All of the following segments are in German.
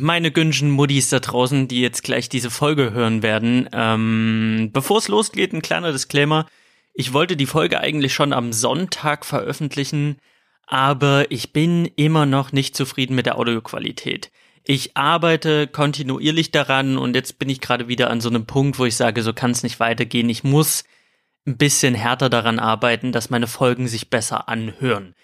Meine Günschen Muddis da draußen, die jetzt gleich diese Folge hören werden. Ähm, Bevor es losgeht, ein kleiner Disclaimer. Ich wollte die Folge eigentlich schon am Sonntag veröffentlichen, aber ich bin immer noch nicht zufrieden mit der Audioqualität. Ich arbeite kontinuierlich daran und jetzt bin ich gerade wieder an so einem Punkt, wo ich sage, so kann es nicht weitergehen. Ich muss ein bisschen härter daran arbeiten, dass meine Folgen sich besser anhören.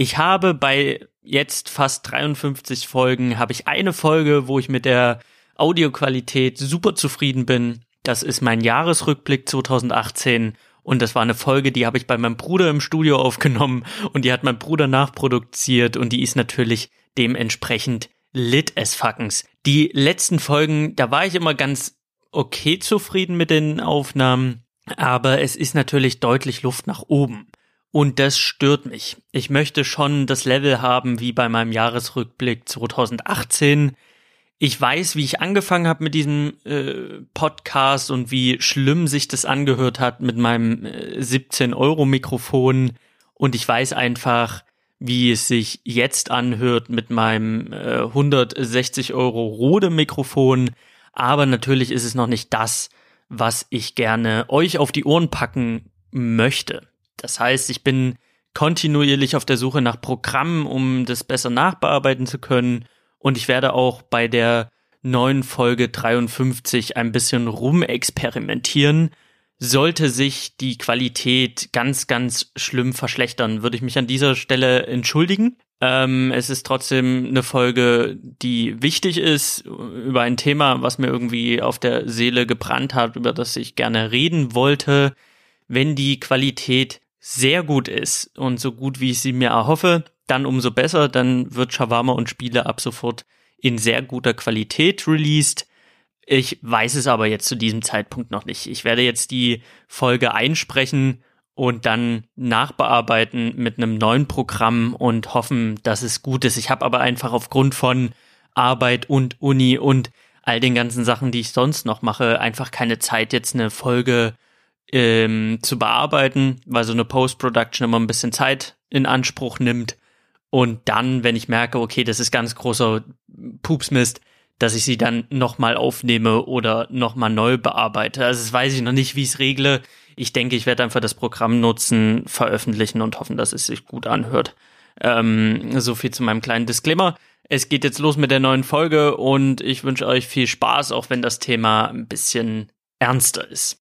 Ich habe bei jetzt fast 53 Folgen, habe ich eine Folge, wo ich mit der Audioqualität super zufrieden bin. Das ist mein Jahresrückblick 2018 und das war eine Folge, die habe ich bei meinem Bruder im Studio aufgenommen und die hat mein Bruder nachproduziert und die ist natürlich dementsprechend lit as fuckens. Die letzten Folgen, da war ich immer ganz okay zufrieden mit den Aufnahmen, aber es ist natürlich deutlich Luft nach oben. Und das stört mich. Ich möchte schon das Level haben wie bei meinem Jahresrückblick 2018. Ich weiß, wie ich angefangen habe mit diesem äh, Podcast und wie schlimm sich das angehört hat mit meinem äh, 17 Euro Mikrofon. Und ich weiß einfach, wie es sich jetzt anhört mit meinem äh, 160 Euro Rode Mikrofon. Aber natürlich ist es noch nicht das, was ich gerne euch auf die Ohren packen möchte. Das heißt, ich bin kontinuierlich auf der Suche nach Programmen, um das besser nachbearbeiten zu können. Und ich werde auch bei der neuen Folge 53 ein bisschen rumexperimentieren sollte sich die Qualität ganz, ganz schlimm verschlechtern, würde ich mich an dieser Stelle entschuldigen. Ähm, es ist trotzdem eine Folge, die wichtig ist, über ein Thema, was mir irgendwie auf der Seele gebrannt hat, über das ich gerne reden wollte. Wenn die Qualität sehr gut ist und so gut, wie ich sie mir erhoffe, dann umso besser, dann wird Shawarma und Spiele ab sofort in sehr guter Qualität released. Ich weiß es aber jetzt zu diesem Zeitpunkt noch nicht. Ich werde jetzt die Folge einsprechen und dann nachbearbeiten mit einem neuen Programm und hoffen, dass es gut ist. Ich habe aber einfach aufgrund von Arbeit und Uni und all den ganzen Sachen, die ich sonst noch mache, einfach keine Zeit, jetzt eine Folge ähm, zu bearbeiten, weil so eine Post-Production immer ein bisschen Zeit in Anspruch nimmt. Und dann, wenn ich merke, okay, das ist ganz großer Pupsmist, dass ich sie dann nochmal aufnehme oder nochmal neu bearbeite. Also das weiß ich noch nicht, wie ich es regle. Ich denke, ich werde einfach das Programm nutzen, veröffentlichen und hoffen, dass es sich gut anhört. Ähm, so viel zu meinem kleinen Disclaimer. Es geht jetzt los mit der neuen Folge und ich wünsche euch viel Spaß, auch wenn das Thema ein bisschen ernster ist.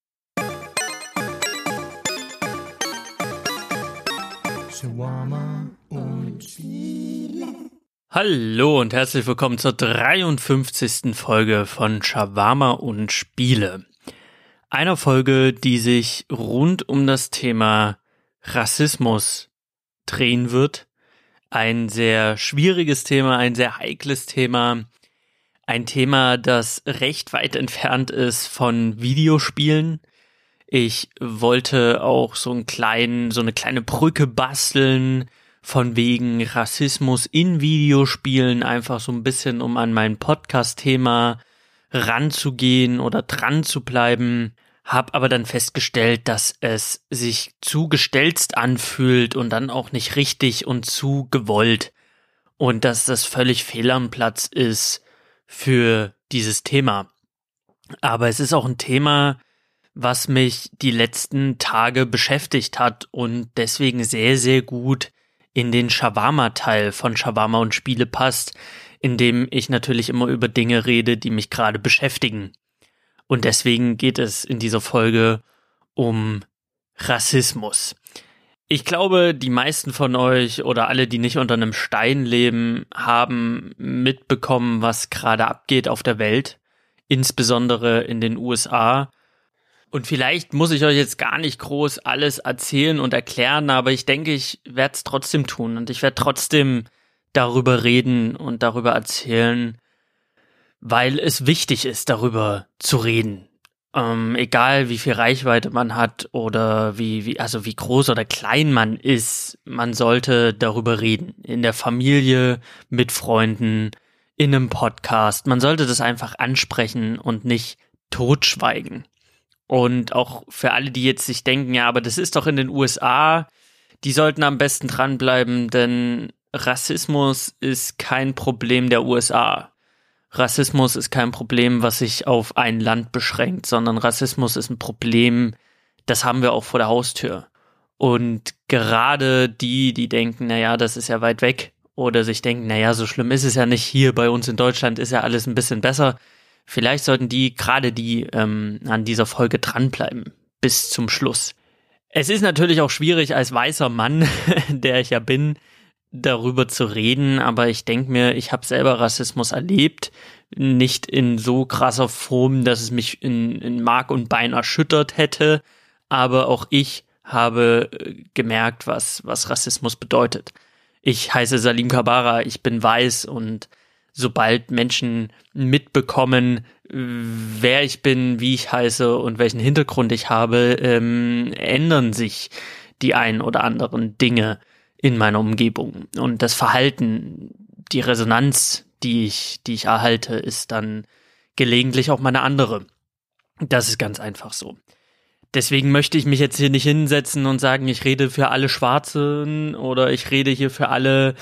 Shawarma und Spiele. Hallo und herzlich willkommen zur 53. Folge von Shawarma und Spiele. Einer Folge, die sich rund um das Thema Rassismus drehen wird. Ein sehr schwieriges Thema, ein sehr heikles Thema. Ein Thema, das recht weit entfernt ist von Videospielen. Ich wollte auch so einen kleinen, so eine kleine Brücke basteln von wegen Rassismus in Videospielen, einfach so ein bisschen, um an mein Podcast-Thema ranzugehen oder dran zu bleiben. Hab aber dann festgestellt, dass es sich zu gestelzt anfühlt und dann auch nicht richtig und zu gewollt. Und dass das völlig fehl am Platz ist für dieses Thema. Aber es ist auch ein Thema, was mich die letzten Tage beschäftigt hat und deswegen sehr, sehr gut in den Shawarma-Teil von Shawarma und Spiele passt, in dem ich natürlich immer über Dinge rede, die mich gerade beschäftigen. Und deswegen geht es in dieser Folge um Rassismus. Ich glaube, die meisten von euch oder alle, die nicht unter einem Stein leben, haben mitbekommen, was gerade abgeht auf der Welt, insbesondere in den USA und vielleicht muss ich euch jetzt gar nicht groß alles erzählen und erklären, aber ich denke, ich werde es trotzdem tun und ich werde trotzdem darüber reden und darüber erzählen, weil es wichtig ist, darüber zu reden. Ähm, egal wie viel Reichweite man hat oder wie, wie, also wie groß oder klein man ist, man sollte darüber reden. In der Familie, mit Freunden, in einem Podcast. Man sollte das einfach ansprechen und nicht totschweigen. Und auch für alle, die jetzt sich denken, ja, aber das ist doch in den USA, die sollten am besten dranbleiben, denn Rassismus ist kein Problem der USA. Rassismus ist kein Problem, was sich auf ein Land beschränkt, sondern Rassismus ist ein Problem, das haben wir auch vor der Haustür. Und gerade die, die denken, naja, das ist ja weit weg, oder sich denken, naja, so schlimm ist es ja nicht, hier bei uns in Deutschland ist ja alles ein bisschen besser. Vielleicht sollten die, gerade die, ähm, an dieser Folge dranbleiben, bis zum Schluss. Es ist natürlich auch schwierig als weißer Mann, der ich ja bin, darüber zu reden, aber ich denke mir, ich habe selber Rassismus erlebt, nicht in so krasser Form, dass es mich in, in Mark und Bein erschüttert hätte, aber auch ich habe äh, gemerkt, was, was Rassismus bedeutet. Ich heiße Salim Kabara, ich bin weiß und sobald Menschen mitbekommen, wer ich bin, wie ich heiße und welchen Hintergrund ich habe, ähm, ändern sich die ein oder anderen Dinge in meiner Umgebung. Und das Verhalten, die Resonanz, die ich, die ich erhalte, ist dann gelegentlich auch meine andere. Das ist ganz einfach so. Deswegen möchte ich mich jetzt hier nicht hinsetzen und sagen, ich rede für alle Schwarzen oder ich rede hier für alle,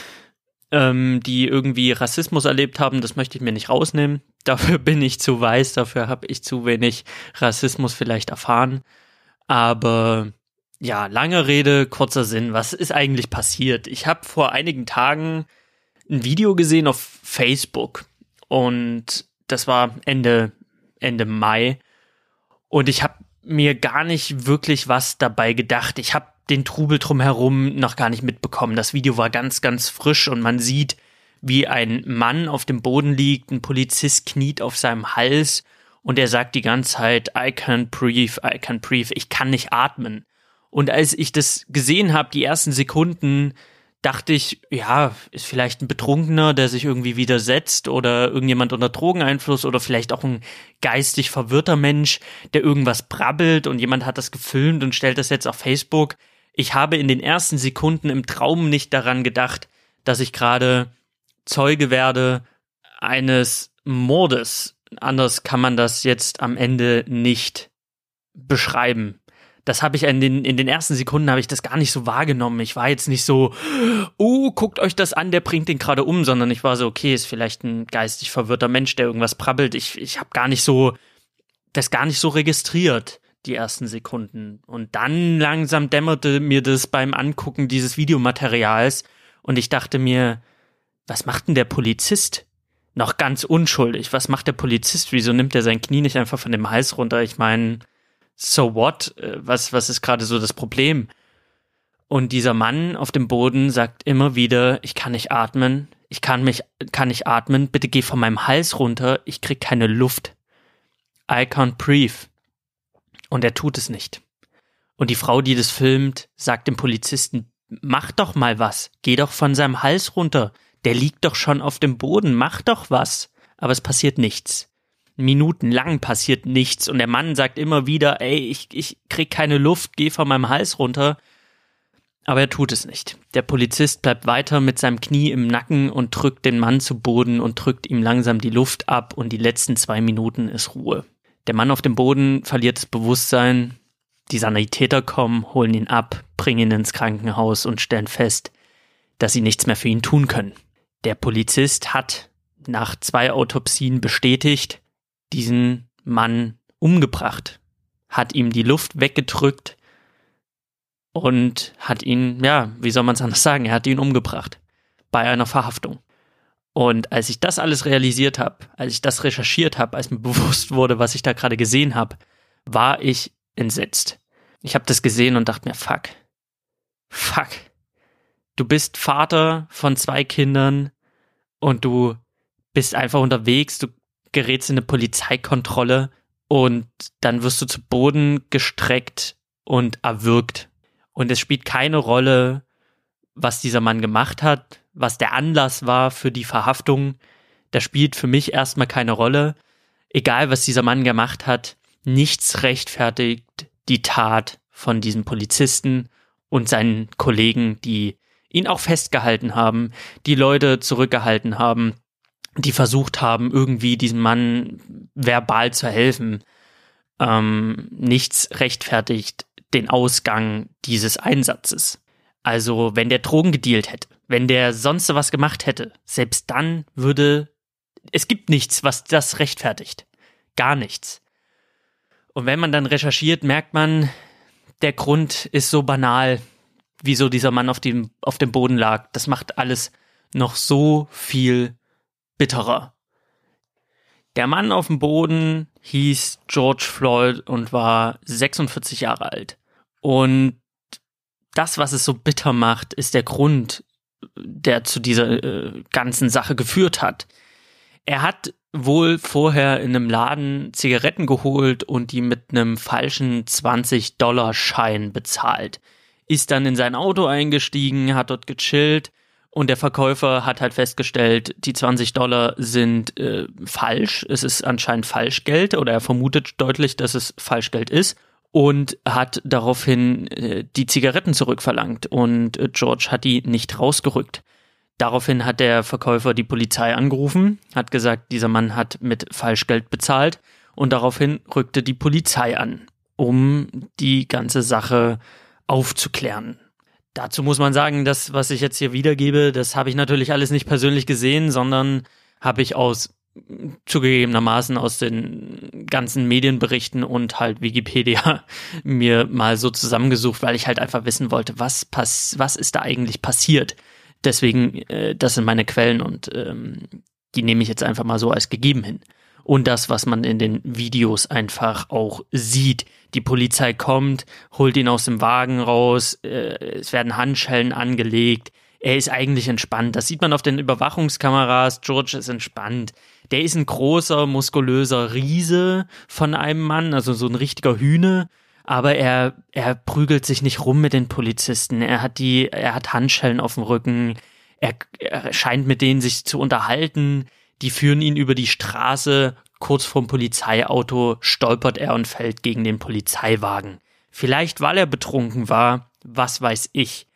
ähm, die irgendwie Rassismus erlebt haben. Das möchte ich mir nicht rausnehmen. Dafür bin ich zu weiß, dafür habe ich zu wenig Rassismus vielleicht erfahren. Aber ja, lange Rede, kurzer Sinn. Was ist eigentlich passiert? Ich habe vor einigen Tagen ein Video gesehen auf Facebook und das war Ende Ende Mai und ich habe mir gar nicht wirklich was dabei gedacht. Ich habe den Trubel drumherum noch gar nicht mitbekommen. Das Video war ganz, ganz frisch und man sieht, wie ein Mann auf dem Boden liegt, ein Polizist kniet auf seinem Hals und er sagt die ganze Zeit, I can't breathe, I can't breathe, ich kann nicht atmen. Und als ich das gesehen habe, die ersten Sekunden, dachte ich, ja, ist vielleicht ein Betrunkener, der sich irgendwie widersetzt oder irgendjemand unter Drogeneinfluss oder vielleicht auch ein geistig verwirrter Mensch, der irgendwas brabbelt und jemand hat das gefilmt und stellt das jetzt auf Facebook. Ich habe in den ersten Sekunden im Traum nicht daran gedacht, dass ich gerade Zeuge werde eines Mordes. Anders kann man das jetzt am Ende nicht beschreiben das habe ich in den, in den ersten Sekunden habe ich das gar nicht so wahrgenommen. Ich war jetzt nicht so, oh, guckt euch das an, der bringt den gerade um, sondern ich war so, okay, ist vielleicht ein geistig verwirrter Mensch, der irgendwas prabbelt. Ich, ich habe gar nicht so, das gar nicht so registriert, die ersten Sekunden. Und dann langsam dämmerte mir das beim Angucken dieses Videomaterials und ich dachte mir, was macht denn der Polizist? Noch ganz unschuldig. Was macht der Polizist? Wieso nimmt er sein Knie nicht einfach von dem Hals runter? Ich meine, so what? Äh, was, was ist gerade so das Problem? Und dieser Mann auf dem Boden sagt immer wieder, ich kann nicht atmen, ich kann mich, kann nicht atmen, bitte geh von meinem Hals runter, ich krieg keine Luft. I can't breathe. Und er tut es nicht. Und die Frau, die das filmt, sagt dem Polizisten, mach doch mal was, geh doch von seinem Hals runter, der liegt doch schon auf dem Boden, mach doch was. Aber es passiert nichts minutenlang passiert nichts und der Mann sagt immer wieder, ey, ich, ich krieg keine Luft, geh von meinem Hals runter. Aber er tut es nicht. Der Polizist bleibt weiter mit seinem Knie im Nacken und drückt den Mann zu Boden und drückt ihm langsam die Luft ab und die letzten zwei Minuten ist Ruhe. Der Mann auf dem Boden verliert das Bewusstsein, die Sanitäter kommen, holen ihn ab, bringen ihn ins Krankenhaus und stellen fest, dass sie nichts mehr für ihn tun können. Der Polizist hat nach zwei Autopsien bestätigt, diesen Mann umgebracht, hat ihm die Luft weggedrückt und hat ihn, ja, wie soll man es anders sagen, er hat ihn umgebracht bei einer Verhaftung. Und als ich das alles realisiert habe, als ich das recherchiert habe, als mir bewusst wurde, was ich da gerade gesehen habe, war ich entsetzt. Ich habe das gesehen und dachte mir, fuck, fuck, du bist Vater von zwei Kindern und du bist einfach unterwegs, du gerätst in eine Polizeikontrolle und dann wirst du zu Boden gestreckt und erwürgt. Und es spielt keine Rolle, was dieser Mann gemacht hat, was der Anlass war für die Verhaftung. Das spielt für mich erstmal keine Rolle. Egal, was dieser Mann gemacht hat, nichts rechtfertigt die Tat von diesem Polizisten und seinen Kollegen, die ihn auch festgehalten haben, die Leute zurückgehalten haben, die versucht haben, irgendwie diesem Mann verbal zu helfen. Ähm, nichts rechtfertigt den Ausgang dieses Einsatzes. Also, wenn der Drogen gedealt hätte, wenn der sonst was gemacht hätte, selbst dann würde es gibt nichts, was das rechtfertigt. Gar nichts. Und wenn man dann recherchiert, merkt man, der Grund ist so banal, wieso dieser Mann auf dem, auf dem Boden lag. Das macht alles noch so viel bitterer. Der Mann auf dem Boden hieß George Floyd und war 46 Jahre alt. Und das, was es so bitter macht, ist der Grund, der zu dieser äh, ganzen Sache geführt hat. Er hat wohl vorher in einem Laden Zigaretten geholt und die mit einem falschen 20-Dollar-Schein bezahlt. Ist dann in sein Auto eingestiegen, hat dort gechillt und der Verkäufer hat halt festgestellt, die 20 Dollar sind äh, falsch. Es ist anscheinend Falschgeld oder er vermutet deutlich, dass es Falschgeld ist und hat daraufhin äh, die Zigaretten zurückverlangt und äh, George hat die nicht rausgerückt. Daraufhin hat der Verkäufer die Polizei angerufen, hat gesagt, dieser Mann hat mit Falschgeld bezahlt und daraufhin rückte die Polizei an, um die ganze Sache aufzuklären. Dazu muss man sagen, das, was ich jetzt hier wiedergebe, das habe ich natürlich alles nicht persönlich gesehen, sondern habe ich aus zugegebenermaßen aus den ganzen Medienberichten und halt Wikipedia mir mal so zusammengesucht, weil ich halt einfach wissen wollte, was pass was ist da eigentlich passiert. Deswegen, äh, das sind meine Quellen und ähm, die nehme ich jetzt einfach mal so als gegeben hin und das, was man in den Videos einfach auch sieht. Die Polizei kommt, holt ihn aus dem Wagen raus, äh, es werden Handschellen angelegt. Er ist eigentlich entspannt. Das sieht man auf den Überwachungskameras. George ist entspannt. Der ist ein großer, muskulöser Riese von einem Mann, also so ein richtiger Hühne. Aber er, er prügelt sich nicht rum mit den Polizisten. Er hat die, er hat Handschellen auf dem Rücken. Er, er scheint mit denen sich zu unterhalten. Die führen ihn über die Straße. Kurz vorm Polizeiauto stolpert er und fällt gegen den Polizeiwagen. Vielleicht weil er betrunken war, was weiß ich.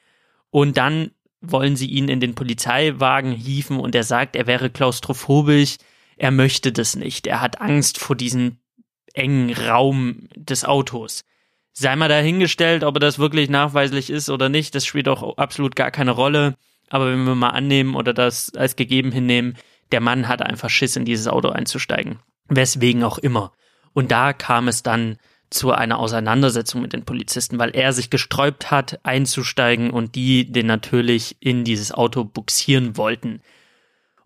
Und dann wollen sie ihn in den Polizeiwagen hieven und er sagt, er wäre klaustrophobisch. Er möchte das nicht. Er hat Angst vor diesem engen Raum des Autos. Sei mal dahingestellt, ob er das wirklich nachweislich ist oder nicht, das spielt auch absolut gar keine Rolle. Aber wenn wir mal annehmen oder das als gegeben hinnehmen, der Mann hat einfach Schiss, in dieses Auto einzusteigen. Weswegen auch immer. Und da kam es dann zu einer Auseinandersetzung mit den Polizisten, weil er sich gesträubt hat, einzusteigen und die den natürlich in dieses Auto buxieren wollten.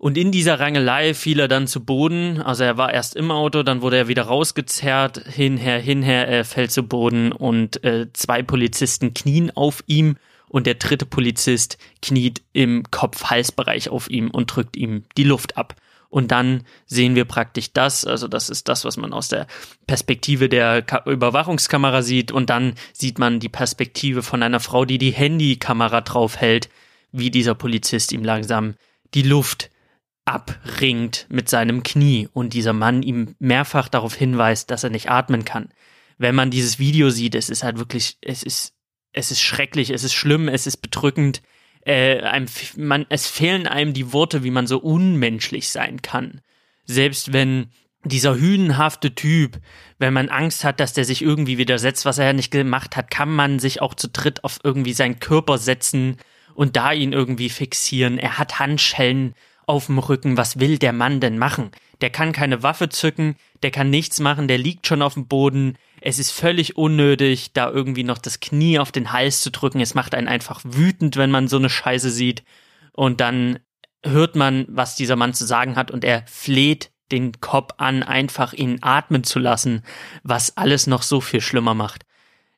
Und in dieser Rangelei fiel er dann zu Boden. Also er war erst im Auto, dann wurde er wieder rausgezerrt, hinher, hinher, er fällt zu Boden und äh, zwei Polizisten knien auf ihm und der dritte Polizist kniet im Kopf-Hals-Bereich auf ihm und drückt ihm die Luft ab. Und dann sehen wir praktisch das, also das ist das, was man aus der Perspektive der Ka Überwachungskamera sieht. Und dann sieht man die Perspektive von einer Frau, die die Handykamera draufhält, wie dieser Polizist ihm langsam die Luft abringt mit seinem Knie und dieser Mann ihm mehrfach darauf hinweist, dass er nicht atmen kann. Wenn man dieses Video sieht, es ist halt wirklich, es ist es ist schrecklich, es ist schlimm, es ist bedrückend. Äh, einem, man, es fehlen einem die Worte, wie man so unmenschlich sein kann. Selbst wenn dieser hünenhafte Typ, wenn man Angst hat, dass der sich irgendwie widersetzt, was er ja nicht gemacht hat, kann man sich auch zu dritt auf irgendwie seinen Körper setzen und da ihn irgendwie fixieren. Er hat Handschellen auf dem Rücken. Was will der Mann denn machen? Der kann keine Waffe zücken, der kann nichts machen, der liegt schon auf dem Boden. Es ist völlig unnötig, da irgendwie noch das Knie auf den Hals zu drücken. Es macht einen einfach wütend, wenn man so eine Scheiße sieht. Und dann hört man, was dieser Mann zu sagen hat und er fleht den Kopf an, einfach ihn atmen zu lassen, was alles noch so viel schlimmer macht.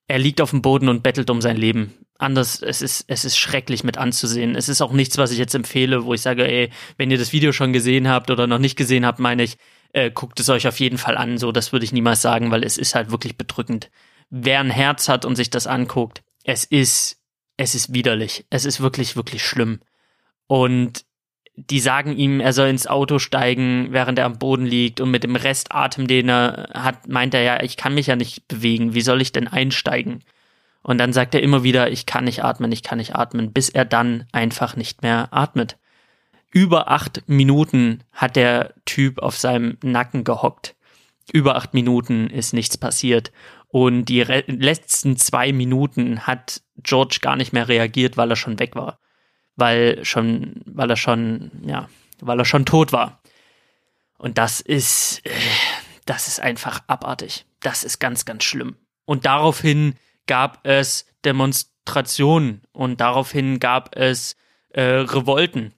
Er liegt auf dem Boden und bettelt um sein Leben. Anders, es ist, es ist schrecklich mit anzusehen. Es ist auch nichts, was ich jetzt empfehle, wo ich sage, ey, wenn ihr das Video schon gesehen habt oder noch nicht gesehen habt, meine ich, äh, guckt es euch auf jeden Fall an. So, das würde ich niemals sagen, weil es ist halt wirklich bedrückend. Wer ein Herz hat und sich das anguckt, es ist, es ist widerlich. Es ist wirklich, wirklich schlimm. Und die sagen ihm, er soll ins Auto steigen, während er am Boden liegt und mit dem Restatem, den er hat, meint er ja, ich kann mich ja nicht bewegen, wie soll ich denn einsteigen? Und dann sagt er immer wieder, ich kann nicht atmen, ich kann nicht atmen, bis er dann einfach nicht mehr atmet über acht Minuten hat der Typ auf seinem Nacken gehockt. Über acht Minuten ist nichts passiert. Und die letzten zwei Minuten hat George gar nicht mehr reagiert, weil er schon weg war. Weil schon, weil er schon, ja, weil er schon tot war. Und das ist, äh, das ist einfach abartig. Das ist ganz, ganz schlimm. Und daraufhin gab es Demonstrationen und daraufhin gab es äh, Revolten.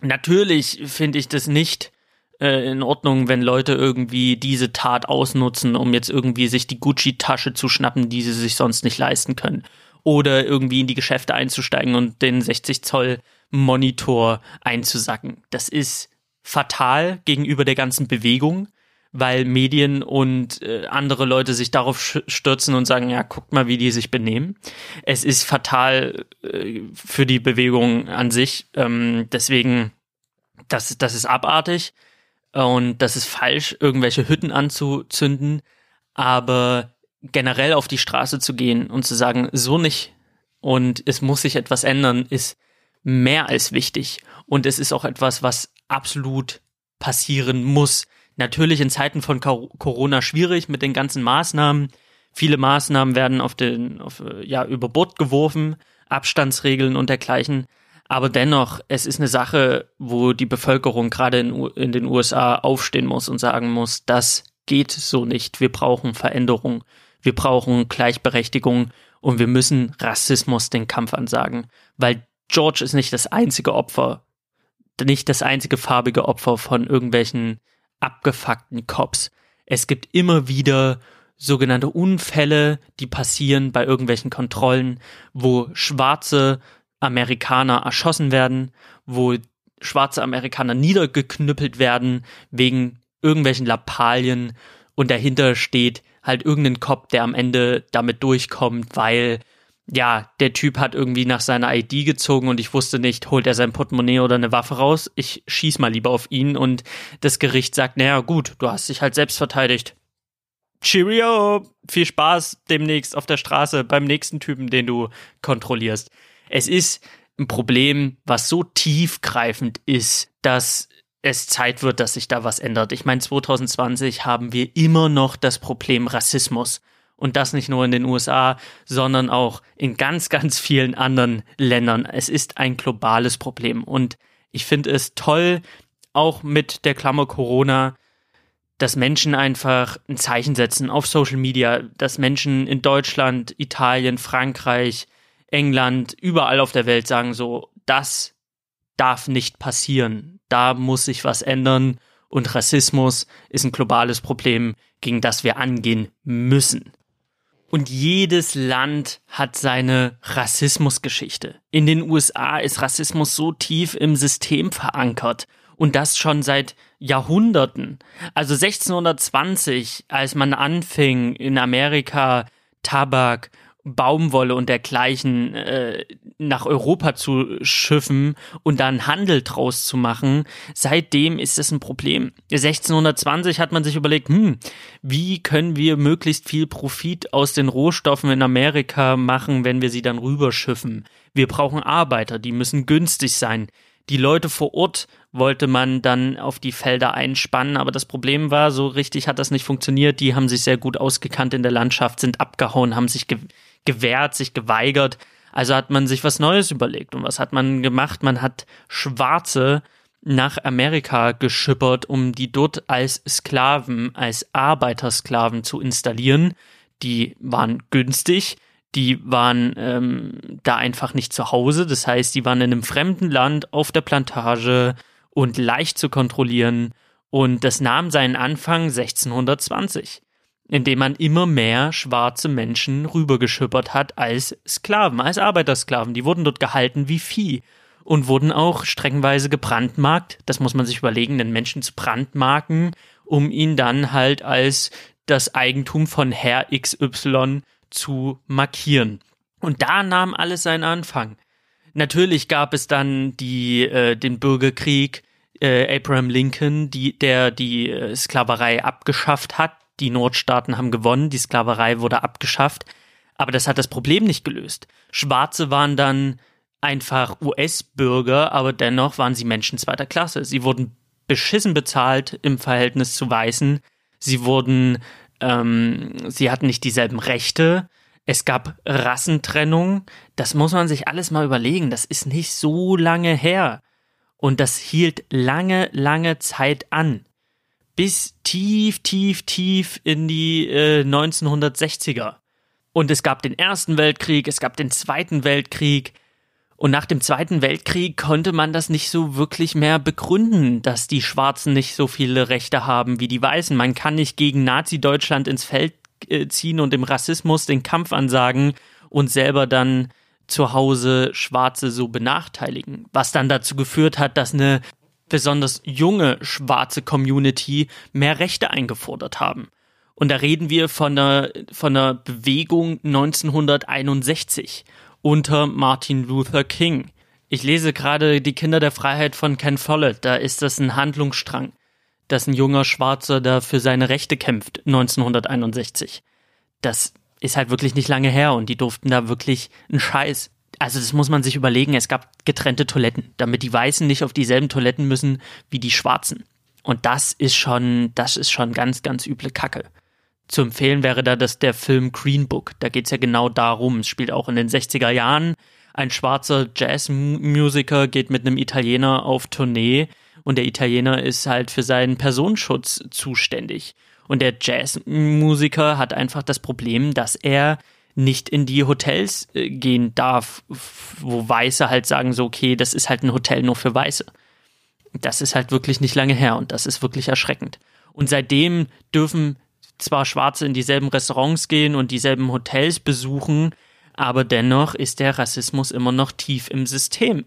Natürlich finde ich das nicht äh, in Ordnung, wenn Leute irgendwie diese Tat ausnutzen, um jetzt irgendwie sich die Gucci-Tasche zu schnappen, die sie sich sonst nicht leisten können. Oder irgendwie in die Geschäfte einzusteigen und den 60 Zoll Monitor einzusacken. Das ist fatal gegenüber der ganzen Bewegung, weil Medien und äh, andere Leute sich darauf stürzen und sagen, ja, guckt mal, wie die sich benehmen. Es ist fatal äh, für die Bewegung an sich. Ähm, deswegen, das, das ist abartig und das ist falsch, irgendwelche Hütten anzuzünden. Aber generell auf die Straße zu gehen und zu sagen, so nicht und es muss sich etwas ändern, ist mehr als wichtig. Und es ist auch etwas, was absolut passieren muss. Natürlich in Zeiten von Corona schwierig mit den ganzen Maßnahmen. Viele Maßnahmen werden auf den, auf, ja, über Bord geworfen, Abstandsregeln und dergleichen. Aber dennoch, es ist eine Sache, wo die Bevölkerung gerade in, in den USA aufstehen muss und sagen muss, das geht so nicht. Wir brauchen Veränderung. Wir brauchen Gleichberechtigung und wir müssen Rassismus den Kampf ansagen, weil George ist nicht das einzige Opfer, nicht das einzige farbige Opfer von irgendwelchen abgefuckten Cops. Es gibt immer wieder sogenannte Unfälle, die passieren bei irgendwelchen Kontrollen, wo schwarze Amerikaner erschossen werden, wo schwarze Amerikaner niedergeknüppelt werden wegen irgendwelchen Lappalien und dahinter steht halt irgendein Cop, der am Ende damit durchkommt, weil ja, der Typ hat irgendwie nach seiner ID gezogen und ich wusste nicht, holt er sein Portemonnaie oder eine Waffe raus. Ich schieß mal lieber auf ihn und das Gericht sagt, naja, gut, du hast dich halt selbst verteidigt. Cheerio! Viel Spaß demnächst auf der Straße beim nächsten Typen, den du kontrollierst. Es ist ein Problem, was so tiefgreifend ist, dass es Zeit wird, dass sich da was ändert. Ich meine, 2020 haben wir immer noch das Problem Rassismus. Und das nicht nur in den USA, sondern auch in ganz, ganz vielen anderen Ländern. Es ist ein globales Problem. Und ich finde es toll, auch mit der Klammer Corona, dass Menschen einfach ein Zeichen setzen auf Social Media, dass Menschen in Deutschland, Italien, Frankreich, England, überall auf der Welt sagen so, das darf nicht passieren. Da muss sich was ändern. Und Rassismus ist ein globales Problem, gegen das wir angehen müssen. Und jedes Land hat seine Rassismusgeschichte. In den USA ist Rassismus so tief im System verankert. Und das schon seit Jahrhunderten. Also 1620, als man anfing, in Amerika Tabak Baumwolle und dergleichen äh, nach Europa zu schiffen und dann Handel draus zu machen, seitdem ist das ein Problem. 1620 hat man sich überlegt, hm, wie können wir möglichst viel Profit aus den Rohstoffen in Amerika machen, wenn wir sie dann rüberschiffen? Wir brauchen Arbeiter, die müssen günstig sein. Die Leute vor Ort wollte man dann auf die Felder einspannen, aber das Problem war, so richtig hat das nicht funktioniert. Die haben sich sehr gut ausgekannt in der Landschaft, sind abgehauen, haben sich ge gewehrt, sich geweigert. Also hat man sich was Neues überlegt. Und was hat man gemacht? Man hat Schwarze nach Amerika geschippert, um die dort als Sklaven, als Arbeitersklaven zu installieren. Die waren günstig, die waren ähm, da einfach nicht zu Hause. Das heißt, die waren in einem fremden Land auf der Plantage und leicht zu kontrollieren. Und das nahm seinen Anfang 1620 indem man immer mehr schwarze Menschen rübergeschippert hat als Sklaven, als Arbeitersklaven. Die wurden dort gehalten wie Vieh und wurden auch streckenweise gebrandmarkt. Das muss man sich überlegen, den Menschen zu brandmarken, um ihn dann halt als das Eigentum von Herr XY zu markieren. Und da nahm alles seinen Anfang. Natürlich gab es dann die, äh, den Bürgerkrieg, äh, Abraham Lincoln, die, der die äh, Sklaverei abgeschafft hat, die Nordstaaten haben gewonnen, die Sklaverei wurde abgeschafft, aber das hat das Problem nicht gelöst. Schwarze waren dann einfach US-Bürger, aber dennoch waren sie Menschen zweiter Klasse. Sie wurden beschissen bezahlt im Verhältnis zu Weißen. Sie wurden, ähm, sie hatten nicht dieselben Rechte. Es gab Rassentrennung. Das muss man sich alles mal überlegen. Das ist nicht so lange her. Und das hielt lange, lange Zeit an bis tief, tief, tief in die äh, 1960er. Und es gab den Ersten Weltkrieg, es gab den Zweiten Weltkrieg. Und nach dem Zweiten Weltkrieg konnte man das nicht so wirklich mehr begründen, dass die Schwarzen nicht so viele Rechte haben wie die Weißen. Man kann nicht gegen Nazi-Deutschland ins Feld äh, ziehen und dem Rassismus den Kampf ansagen und selber dann zu Hause Schwarze so benachteiligen. Was dann dazu geführt hat, dass eine besonders junge schwarze Community mehr Rechte eingefordert haben. Und da reden wir von einer, von einer Bewegung 1961 unter Martin Luther King. Ich lese gerade Die Kinder der Freiheit von Ken Follett. Da ist das ein Handlungsstrang, dass ein junger Schwarzer da für seine Rechte kämpft, 1961. Das ist halt wirklich nicht lange her und die durften da wirklich einen Scheiß. Also das muss man sich überlegen. Es gab getrennte Toiletten, damit die Weißen nicht auf dieselben Toiletten müssen wie die Schwarzen. Und das ist schon, das ist schon ganz, ganz üble Kacke. Zu empfehlen wäre da das der Film Green Book. Da geht's ja genau darum. Es spielt auch in den 60er Jahren. Ein schwarzer Jazzmusiker geht mit einem Italiener auf Tournee und der Italiener ist halt für seinen Personenschutz zuständig. Und der Jazzmusiker hat einfach das Problem, dass er nicht in die Hotels äh, gehen darf, wo Weiße halt sagen so, okay, das ist halt ein Hotel nur für Weiße. Das ist halt wirklich nicht lange her und das ist wirklich erschreckend. Und seitdem dürfen zwar Schwarze in dieselben Restaurants gehen und dieselben Hotels besuchen, aber dennoch ist der Rassismus immer noch tief im System.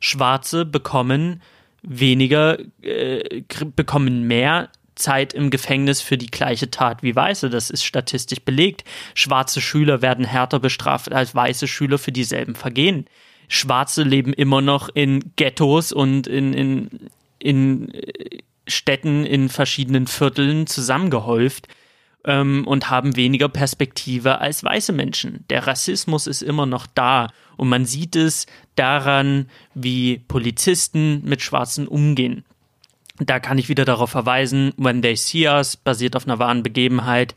Schwarze bekommen weniger, äh, bekommen mehr Zeit im Gefängnis für die gleiche Tat wie Weiße. Das ist statistisch belegt. Schwarze Schüler werden härter bestraft als weiße Schüler für dieselben Vergehen. Schwarze leben immer noch in Ghettos und in, in, in äh, Städten in verschiedenen Vierteln zusammengehäuft ähm, und haben weniger Perspektive als weiße Menschen. Der Rassismus ist immer noch da und man sieht es daran, wie Polizisten mit Schwarzen umgehen. Da kann ich wieder darauf verweisen, When They See Us basiert auf einer wahren Begebenheit.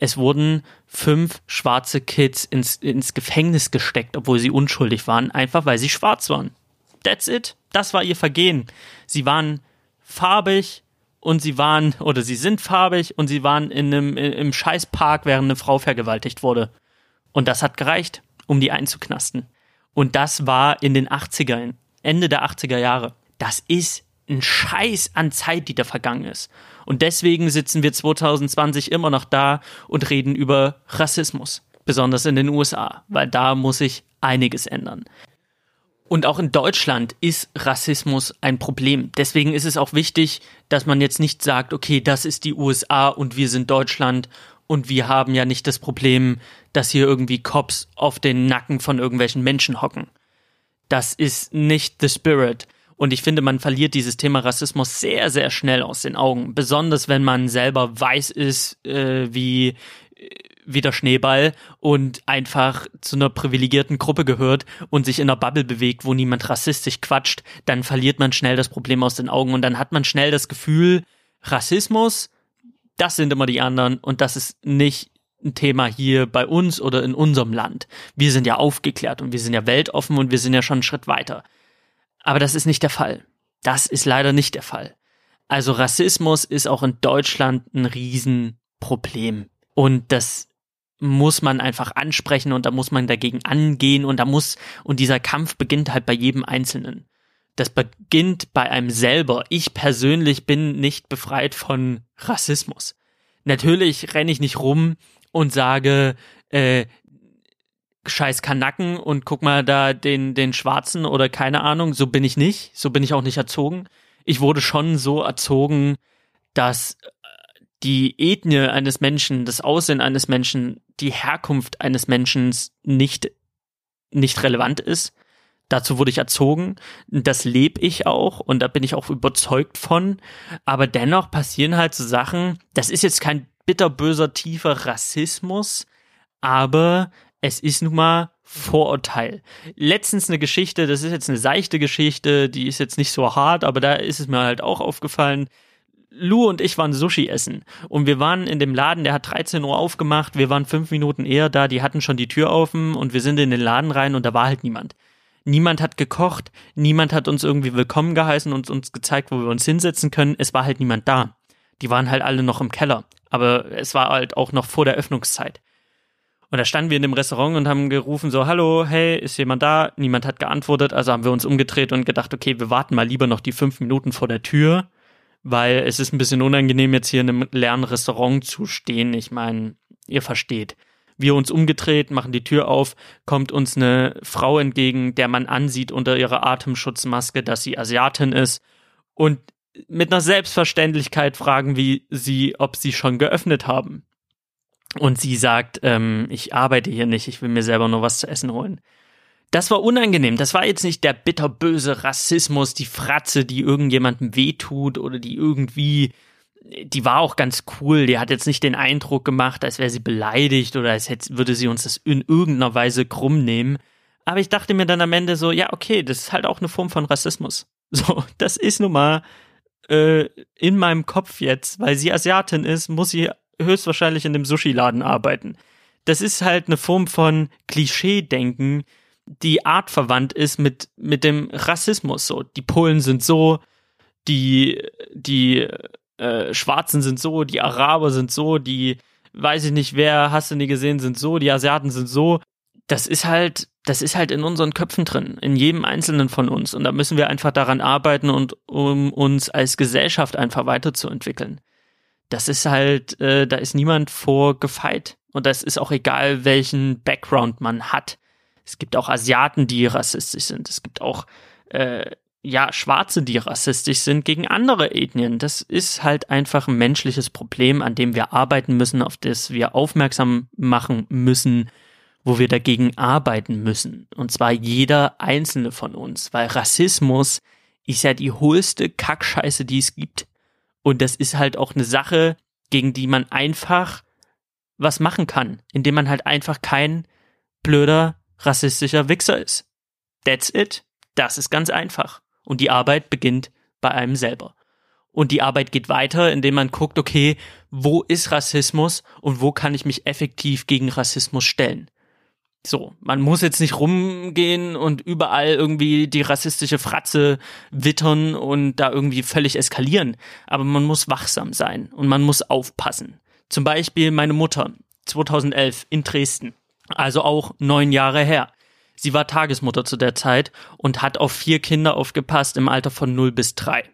Es wurden fünf schwarze Kids ins, ins Gefängnis gesteckt, obwohl sie unschuldig waren, einfach weil sie schwarz waren. That's it. Das war ihr Vergehen. Sie waren farbig, und sie waren oder sie sind farbig und sie waren in einem im Scheißpark, während eine Frau vergewaltigt wurde. Und das hat gereicht, um die einzuknasten. Und das war in den 80ern, Ende der 80er Jahre. Das ist ein Scheiß an Zeit, die da vergangen ist. Und deswegen sitzen wir 2020 immer noch da und reden über Rassismus. Besonders in den USA, weil da muss sich einiges ändern. Und auch in Deutschland ist Rassismus ein Problem. Deswegen ist es auch wichtig, dass man jetzt nicht sagt, okay, das ist die USA und wir sind Deutschland und wir haben ja nicht das Problem, dass hier irgendwie Cops auf den Nacken von irgendwelchen Menschen hocken. Das ist nicht the spirit. Und ich finde, man verliert dieses Thema Rassismus sehr, sehr schnell aus den Augen. Besonders wenn man selber weiß ist, äh, wie wie der Schneeball und einfach zu einer privilegierten Gruppe gehört und sich in einer Bubble bewegt, wo niemand rassistisch quatscht, dann verliert man schnell das Problem aus den Augen und dann hat man schnell das Gefühl, Rassismus, das sind immer die anderen und das ist nicht ein Thema hier bei uns oder in unserem Land. Wir sind ja aufgeklärt und wir sind ja weltoffen und wir sind ja schon einen Schritt weiter. Aber das ist nicht der Fall. Das ist leider nicht der Fall. Also Rassismus ist auch in Deutschland ein Riesenproblem. Und das muss man einfach ansprechen und da muss man dagegen angehen und da muss, und dieser Kampf beginnt halt bei jedem Einzelnen. Das beginnt bei einem selber. Ich persönlich bin nicht befreit von Rassismus. Natürlich renne ich nicht rum und sage, äh, scheiß Kanacken und guck mal da den, den Schwarzen oder keine Ahnung. So bin ich nicht. So bin ich auch nicht erzogen. Ich wurde schon so erzogen, dass die Ethnie eines Menschen, das Aussehen eines Menschen, die Herkunft eines Menschen nicht, nicht relevant ist. Dazu wurde ich erzogen, das lebe ich auch und da bin ich auch überzeugt von. Aber dennoch passieren halt so Sachen, das ist jetzt kein bitterböser, tiefer Rassismus, aber es ist nun mal Vorurteil. Letztens eine Geschichte, das ist jetzt eine seichte Geschichte, die ist jetzt nicht so hart, aber da ist es mir halt auch aufgefallen. Lou und ich waren Sushi essen und wir waren in dem Laden, der hat 13 Uhr aufgemacht, wir waren fünf Minuten eher da, die hatten schon die Tür offen und wir sind in den Laden rein und da war halt niemand. Niemand hat gekocht, niemand hat uns irgendwie willkommen geheißen und uns gezeigt, wo wir uns hinsetzen können, es war halt niemand da. Die waren halt alle noch im Keller. Aber es war halt auch noch vor der Öffnungszeit. Und da standen wir in dem Restaurant und haben gerufen so, hallo, hey, ist jemand da? Niemand hat geantwortet, also haben wir uns umgedreht und gedacht, okay, wir warten mal lieber noch die fünf Minuten vor der Tür, weil es ist ein bisschen unangenehm, jetzt hier in einem leeren Restaurant zu stehen. Ich meine, ihr versteht. Wir uns umgedreht, machen die Tür auf, kommt uns eine Frau entgegen, der man ansieht unter ihrer Atemschutzmaske, dass sie Asiatin ist. Und mit einer Selbstverständlichkeit fragen wir sie, ob sie schon geöffnet haben. Und sie sagt, ähm, ich arbeite hier nicht, ich will mir selber nur was zu essen holen. Das war unangenehm. Das war jetzt nicht der bitterböse Rassismus, die Fratze, die irgendjemandem wehtut oder die irgendwie, die war auch ganz cool. Die hat jetzt nicht den Eindruck gemacht, als wäre sie beleidigt oder als hätte, würde sie uns das in irgendeiner Weise krumm nehmen. Aber ich dachte mir dann am Ende so, ja, okay, das ist halt auch eine Form von Rassismus. So, das ist nun mal äh, in meinem Kopf jetzt, weil sie Asiatin ist, muss sie höchstwahrscheinlich in dem Sushi-Laden arbeiten. Das ist halt eine Form von Klischee-Denken, die artverwandt ist mit, mit dem Rassismus. So, die Polen sind so, die, die äh, Schwarzen sind so, die Araber sind so, die, weiß ich nicht wer, hast du nie gesehen, sind so, die Asiaten sind so. Das ist halt, das ist halt in unseren Köpfen drin, in jedem einzelnen von uns. Und da müssen wir einfach daran arbeiten und um uns als Gesellschaft einfach weiterzuentwickeln das ist halt, äh, da ist niemand vor gefeit. Und das ist auch egal, welchen Background man hat. Es gibt auch Asiaten, die rassistisch sind. Es gibt auch, äh, ja, Schwarze, die rassistisch sind gegen andere Ethnien. Das ist halt einfach ein menschliches Problem, an dem wir arbeiten müssen, auf das wir aufmerksam machen müssen, wo wir dagegen arbeiten müssen. Und zwar jeder einzelne von uns, weil Rassismus ist ja die hohlste Kackscheiße, die es gibt. Und das ist halt auch eine Sache, gegen die man einfach was machen kann, indem man halt einfach kein blöder, rassistischer Wichser ist. That's it. Das ist ganz einfach. Und die Arbeit beginnt bei einem selber. Und die Arbeit geht weiter, indem man guckt, okay, wo ist Rassismus und wo kann ich mich effektiv gegen Rassismus stellen? So, man muss jetzt nicht rumgehen und überall irgendwie die rassistische Fratze wittern und da irgendwie völlig eskalieren. Aber man muss wachsam sein und man muss aufpassen. Zum Beispiel meine Mutter, 2011 in Dresden. Also auch neun Jahre her. Sie war Tagesmutter zu der Zeit und hat auf vier Kinder aufgepasst im Alter von 0 bis 3.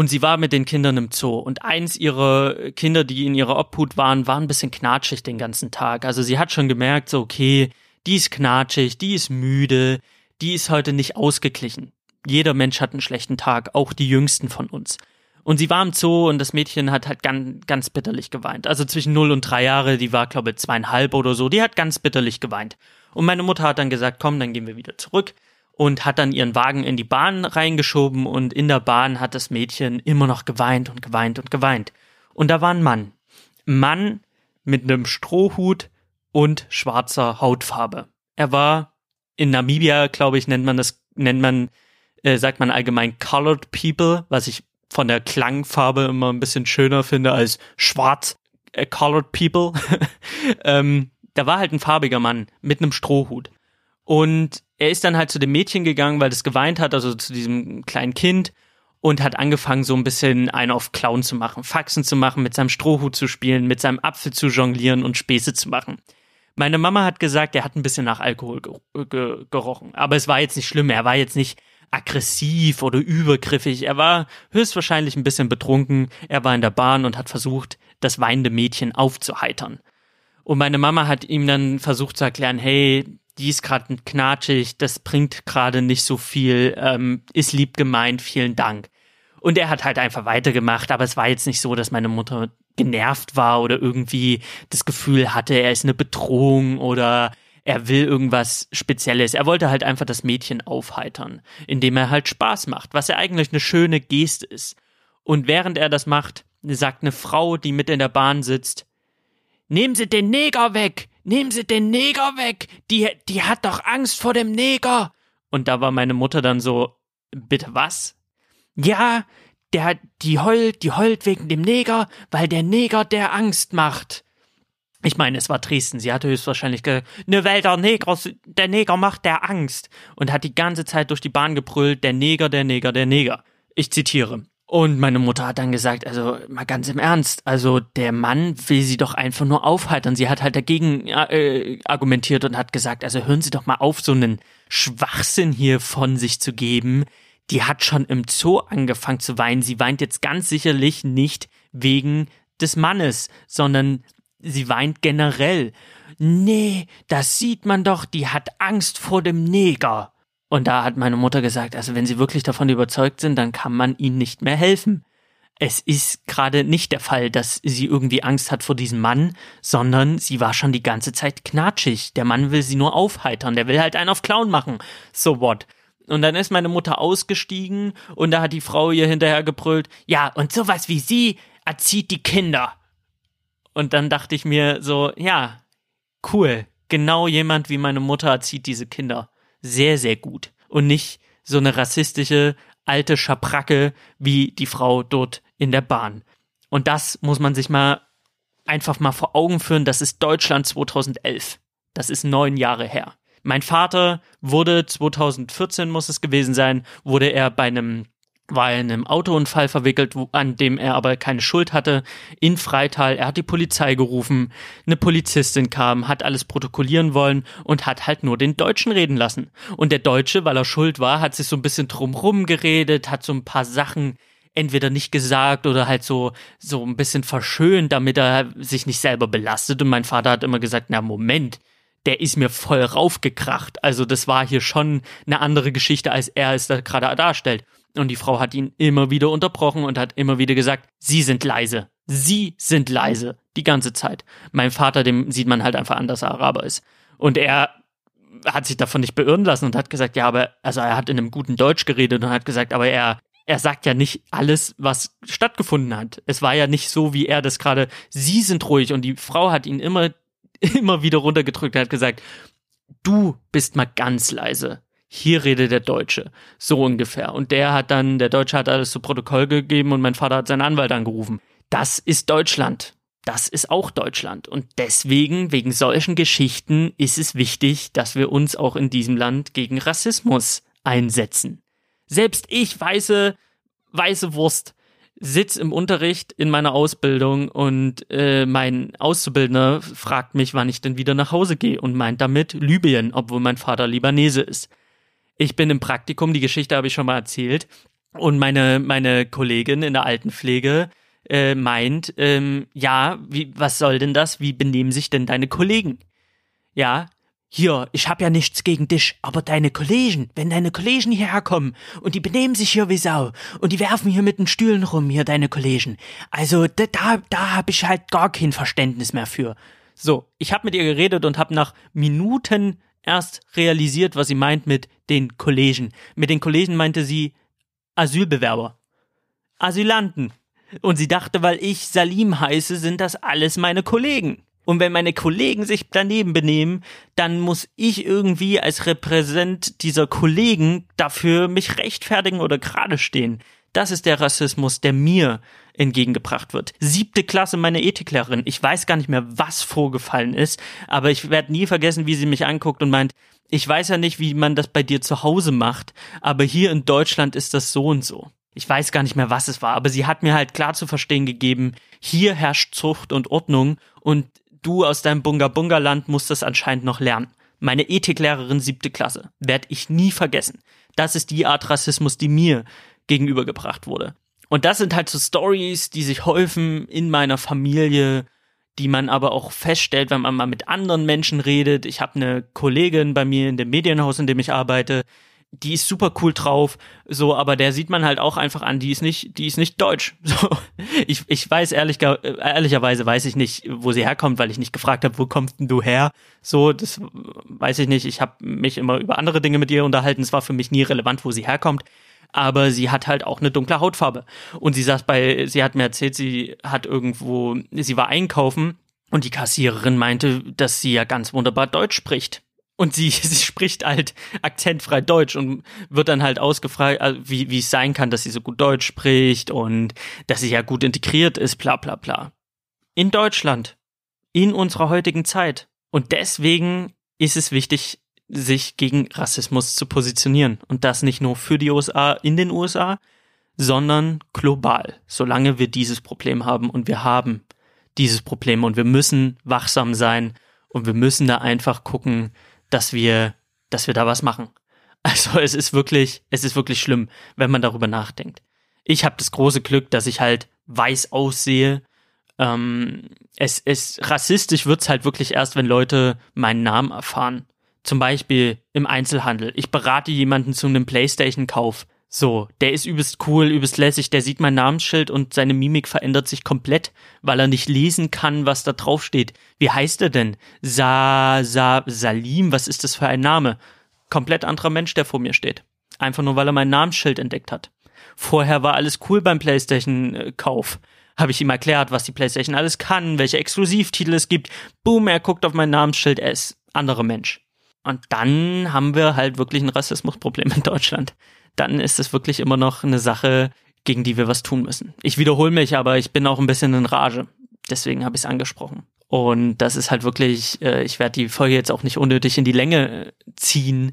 Und sie war mit den Kindern im Zoo. Und eins ihrer Kinder, die in ihrer Obhut waren, war ein bisschen knatschig den ganzen Tag. Also sie hat schon gemerkt, so, okay, die ist knatschig, die ist müde, die ist heute nicht ausgeglichen. Jeder Mensch hat einen schlechten Tag, auch die jüngsten von uns. Und sie war im Zoo und das Mädchen hat halt ganz, ganz bitterlich geweint. Also zwischen null und drei Jahre, die war, glaube ich, zweieinhalb oder so, die hat ganz bitterlich geweint. Und meine Mutter hat dann gesagt, komm, dann gehen wir wieder zurück und hat dann ihren Wagen in die Bahn reingeschoben und in der Bahn hat das Mädchen immer noch geweint und geweint und geweint. Und da war ein Mann. Mann mit einem Strohhut und schwarzer Hautfarbe. Er war in Namibia, glaube ich, nennt man das, nennt man, äh, sagt man allgemein colored people, was ich von der Klangfarbe immer ein bisschen schöner finde als schwarz äh, colored people. ähm, da war halt ein farbiger Mann mit einem Strohhut. Und er ist dann halt zu dem Mädchen gegangen, weil das geweint hat, also zu diesem kleinen Kind und hat angefangen, so ein bisschen einen auf Clown zu machen, Faxen zu machen, mit seinem Strohhut zu spielen, mit seinem Apfel zu jonglieren und Späße zu machen. Meine Mama hat gesagt, er hat ein bisschen nach Alkohol gerochen. Aber es war jetzt nicht schlimm. Er war jetzt nicht aggressiv oder übergriffig. Er war höchstwahrscheinlich ein bisschen betrunken. Er war in der Bahn und hat versucht, das weinende Mädchen aufzuheitern. Und meine Mama hat ihm dann versucht zu erklären, hey, die ist gerade knatschig, das bringt gerade nicht so viel, ähm, ist lieb gemeint, vielen Dank. Und er hat halt einfach weitergemacht, aber es war jetzt nicht so, dass meine Mutter genervt war oder irgendwie das Gefühl hatte, er ist eine Bedrohung oder er will irgendwas Spezielles. Er wollte halt einfach das Mädchen aufheitern, indem er halt Spaß macht, was ja eigentlich eine schöne Geste ist. Und während er das macht, sagt eine Frau, die mit in der Bahn sitzt, Nehmen Sie den Neger weg! Nehmen Sie den Neger weg! Die, die hat doch Angst vor dem Neger! Und da war meine Mutter dann so, bitte was? Ja, der, die heult, die heult wegen dem Neger, weil der Neger der Angst macht. Ich meine, es war Dresden. Sie hatte höchstwahrscheinlich gesagt, ne, weil der Neger, der Neger macht der Angst. Und hat die ganze Zeit durch die Bahn gebrüllt, der Neger, der Neger, der Neger. Ich zitiere. Und meine Mutter hat dann gesagt, also mal ganz im Ernst, also der Mann will sie doch einfach nur aufheitern. Sie hat halt dagegen äh, argumentiert und hat gesagt, also hören Sie doch mal auf, so einen Schwachsinn hier von sich zu geben. Die hat schon im Zoo angefangen zu weinen. Sie weint jetzt ganz sicherlich nicht wegen des Mannes, sondern sie weint generell. Nee, das sieht man doch, die hat Angst vor dem Neger. Und da hat meine Mutter gesagt, also wenn Sie wirklich davon überzeugt sind, dann kann man Ihnen nicht mehr helfen. Es ist gerade nicht der Fall, dass sie irgendwie Angst hat vor diesem Mann, sondern sie war schon die ganze Zeit knatschig. Der Mann will sie nur aufheitern, der will halt einen auf Clown machen. So what? Und dann ist meine Mutter ausgestiegen und da hat die Frau ihr hinterher gebrüllt, ja, und sowas wie sie erzieht die Kinder. Und dann dachte ich mir so, ja, cool, genau jemand wie meine Mutter erzieht diese Kinder sehr, sehr gut und nicht so eine rassistische alte Schabracke wie die Frau dort in der Bahn. Und das muss man sich mal einfach mal vor Augen führen. Das ist Deutschland 2011. Das ist neun Jahre her. Mein Vater wurde 2014 muss es gewesen sein, wurde er bei einem war er in einem Autounfall verwickelt, an dem er aber keine Schuld hatte, in Freital. Er hat die Polizei gerufen, eine Polizistin kam, hat alles protokollieren wollen und hat halt nur den Deutschen reden lassen. Und der Deutsche, weil er schuld war, hat sich so ein bisschen drumrum geredet, hat so ein paar Sachen entweder nicht gesagt oder halt so, so ein bisschen verschönt, damit er sich nicht selber belastet. Und mein Vater hat immer gesagt, na Moment, der ist mir voll raufgekracht. Also das war hier schon eine andere Geschichte, als er es da gerade darstellt. Und die Frau hat ihn immer wieder unterbrochen und hat immer wieder gesagt, Sie sind leise. Sie sind leise. Die ganze Zeit. Mein Vater, dem sieht man halt einfach an, dass er Araber ist. Und er hat sich davon nicht beirren lassen und hat gesagt, ja, aber, also er hat in einem guten Deutsch geredet und hat gesagt, aber er, er sagt ja nicht alles, was stattgefunden hat. Es war ja nicht so, wie er das gerade, Sie sind ruhig und die Frau hat ihn immer, immer wieder runtergedrückt und hat gesagt, du bist mal ganz leise hier redet der Deutsche. So ungefähr. Und der hat dann, der Deutsche hat alles zu Protokoll gegeben und mein Vater hat seinen Anwalt angerufen. Das ist Deutschland. Das ist auch Deutschland. Und deswegen, wegen solchen Geschichten, ist es wichtig, dass wir uns auch in diesem Land gegen Rassismus einsetzen. Selbst ich, weiße, weiße Wurst, sitz im Unterricht in meiner Ausbildung und äh, mein Auszubildender fragt mich, wann ich denn wieder nach Hause gehe und meint damit Libyen, obwohl mein Vater Libanese ist ich bin im Praktikum, die Geschichte habe ich schon mal erzählt. Und meine, meine Kollegin in der Altenpflege äh, meint, ähm, ja, wie, was soll denn das? Wie benehmen sich denn deine Kollegen? Ja, hier, ich hab ja nichts gegen dich, aber deine Kollegen, wenn deine Kollegen hierher kommen und die benehmen sich hier wie Sau und die werfen hier mit den Stühlen rum, hier deine Kollegen. Also da, da, da hab ich halt gar kein Verständnis mehr für. So, ich hab mit ihr geredet und hab nach Minuten erst realisiert, was sie meint mit den Kollegen. Mit den Kollegen meinte sie Asylbewerber. Asylanten. Und sie dachte, weil ich Salim heiße, sind das alles meine Kollegen. Und wenn meine Kollegen sich daneben benehmen, dann muss ich irgendwie als Repräsent dieser Kollegen dafür mich rechtfertigen oder gerade stehen. Das ist der Rassismus, der mir entgegengebracht wird. Siebte Klasse, meine Ethiklehrerin. Ich weiß gar nicht mehr, was vorgefallen ist, aber ich werde nie vergessen, wie sie mich anguckt und meint, ich weiß ja nicht, wie man das bei dir zu Hause macht, aber hier in Deutschland ist das so und so. Ich weiß gar nicht mehr, was es war, aber sie hat mir halt klar zu verstehen gegeben, hier herrscht Zucht und Ordnung und du aus deinem Bunga-Bunga-Land musst das anscheinend noch lernen. Meine Ethiklehrerin siebte Klasse. Werd ich nie vergessen. Das ist die Art Rassismus, die mir gegenübergebracht wurde. Und das sind halt so Stories, die sich häufen in meiner Familie, die man aber auch feststellt, wenn man mal mit anderen Menschen redet. Ich habe eine Kollegin bei mir in dem Medienhaus, in dem ich arbeite, die ist super cool drauf, so, aber der sieht man halt auch einfach an, die ist nicht, die ist nicht deutsch. So, ich, ich weiß ehrlich, ehrlicherweise weiß ich nicht, wo sie herkommt, weil ich nicht gefragt habe, wo kommst denn du her? So, das weiß ich nicht. Ich habe mich immer über andere Dinge mit ihr unterhalten. Es war für mich nie relevant, wo sie herkommt aber sie hat halt auch eine dunkle Hautfarbe. Und sie saß bei, sie hat mir erzählt, sie hat irgendwo, sie war einkaufen und die Kassiererin meinte, dass sie ja ganz wunderbar Deutsch spricht. Und sie, sie spricht halt akzentfrei Deutsch und wird dann halt ausgefragt, äh, wie, wie es sein kann, dass sie so gut Deutsch spricht und dass sie ja gut integriert ist, bla bla bla. In Deutschland. In unserer heutigen Zeit. Und deswegen ist es wichtig, sich gegen Rassismus zu positionieren. Und das nicht nur für die USA in den USA, sondern global, solange wir dieses Problem haben und wir haben dieses Problem und wir müssen wachsam sein und wir müssen da einfach gucken, dass wir, dass wir da was machen. Also es ist wirklich, es ist wirklich schlimm, wenn man darüber nachdenkt. Ich habe das große Glück, dass ich halt weiß aussehe. Ähm, es, es rassistisch wird's halt wirklich erst, wenn Leute meinen Namen erfahren. Zum Beispiel im Einzelhandel. Ich berate jemanden zu einem Playstation-Kauf. So, der ist übelst cool, übelst lässig, der sieht mein Namensschild und seine Mimik verändert sich komplett, weil er nicht lesen kann, was da drauf steht. Wie heißt er denn? Sa, Sa, Salim, was ist das für ein Name? Komplett anderer Mensch, der vor mir steht. Einfach nur, weil er mein Namensschild entdeckt hat. Vorher war alles cool beim PlayStation-Kauf. Habe ich ihm erklärt, was die PlayStation alles kann, welche Exklusivtitel es gibt. Boom, er guckt auf mein Namensschild, er ist anderer Mensch. Und dann haben wir halt wirklich ein Rassismusproblem in Deutschland dann ist es wirklich immer noch eine Sache, gegen die wir was tun müssen. Ich wiederhole mich, aber ich bin auch ein bisschen in Rage. Deswegen habe ich es angesprochen. Und das ist halt wirklich, äh, ich werde die Folge jetzt auch nicht unnötig in die Länge äh, ziehen.